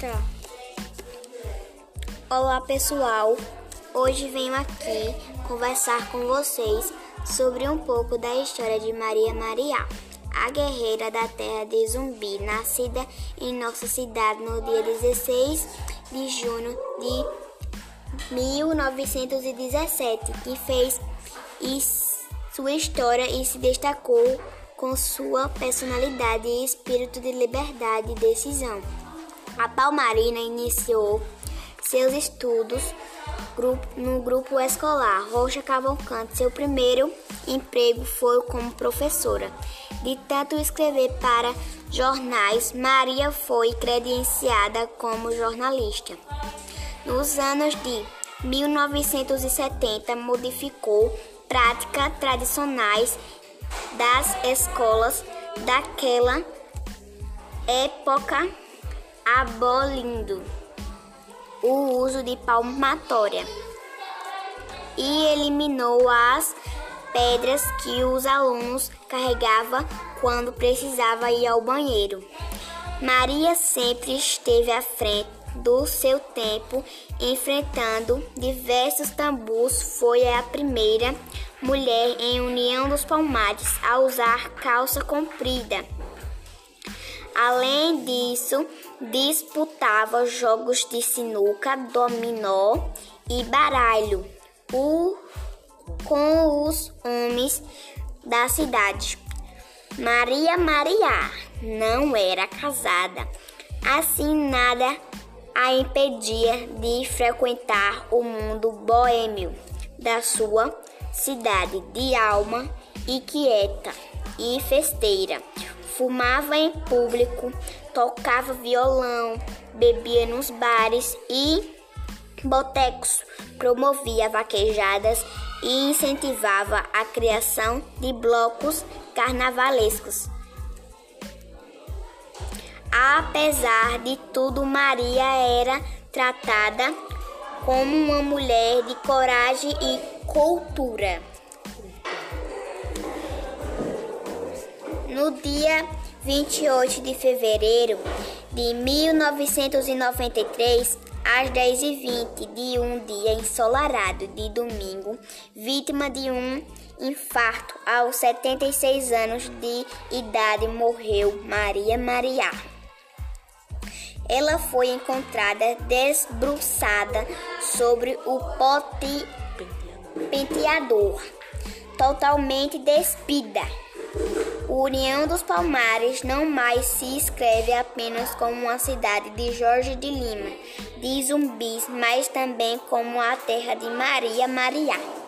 Tá. Olá pessoal, hoje venho aqui conversar com vocês sobre um pouco da história de Maria Maria, a guerreira da terra de Zumbi, nascida em nossa cidade no dia 16 de junho de 1917, que fez sua história e se destacou com sua personalidade e espírito de liberdade e decisão. A Palmarina iniciou seus estudos no grupo escolar Rocha Cavalcante. Seu primeiro emprego foi como professora. De tanto escrever para jornais, Maria foi credenciada como jornalista. Nos anos de 1970, modificou práticas tradicionais das escolas daquela época, abolindo o uso de palmatória e eliminou as pedras que os alunos carregavam quando precisava ir ao banheiro. Maria sempre esteve à frente do seu tempo, enfrentando diversos tambus. Foi a primeira mulher em União dos Palmares a usar calça comprida. Além disso, disputava jogos de sinuca, dominó e baralho o, com os homens da cidade. Maria Maria não era casada, assim nada a impedia de frequentar o mundo boêmio da sua cidade de alma inquieta e festeira. Fumava em público, tocava violão, bebia nos bares e botecos, promovia vaquejadas e incentivava a criação de blocos carnavalescos. Apesar de tudo, Maria era tratada como uma mulher de coragem e cultura. No dia 28 de fevereiro de 1993, às 10h20 de um dia ensolarado de domingo, vítima de um infarto aos 76 anos de idade, morreu Maria Maria. Ela foi encontrada desbruçada sobre o pote penteador, totalmente despida. União dos Palmares não mais se escreve apenas como uma cidade de Jorge de Lima, de zumbis, mas também como a terra de Maria Maria.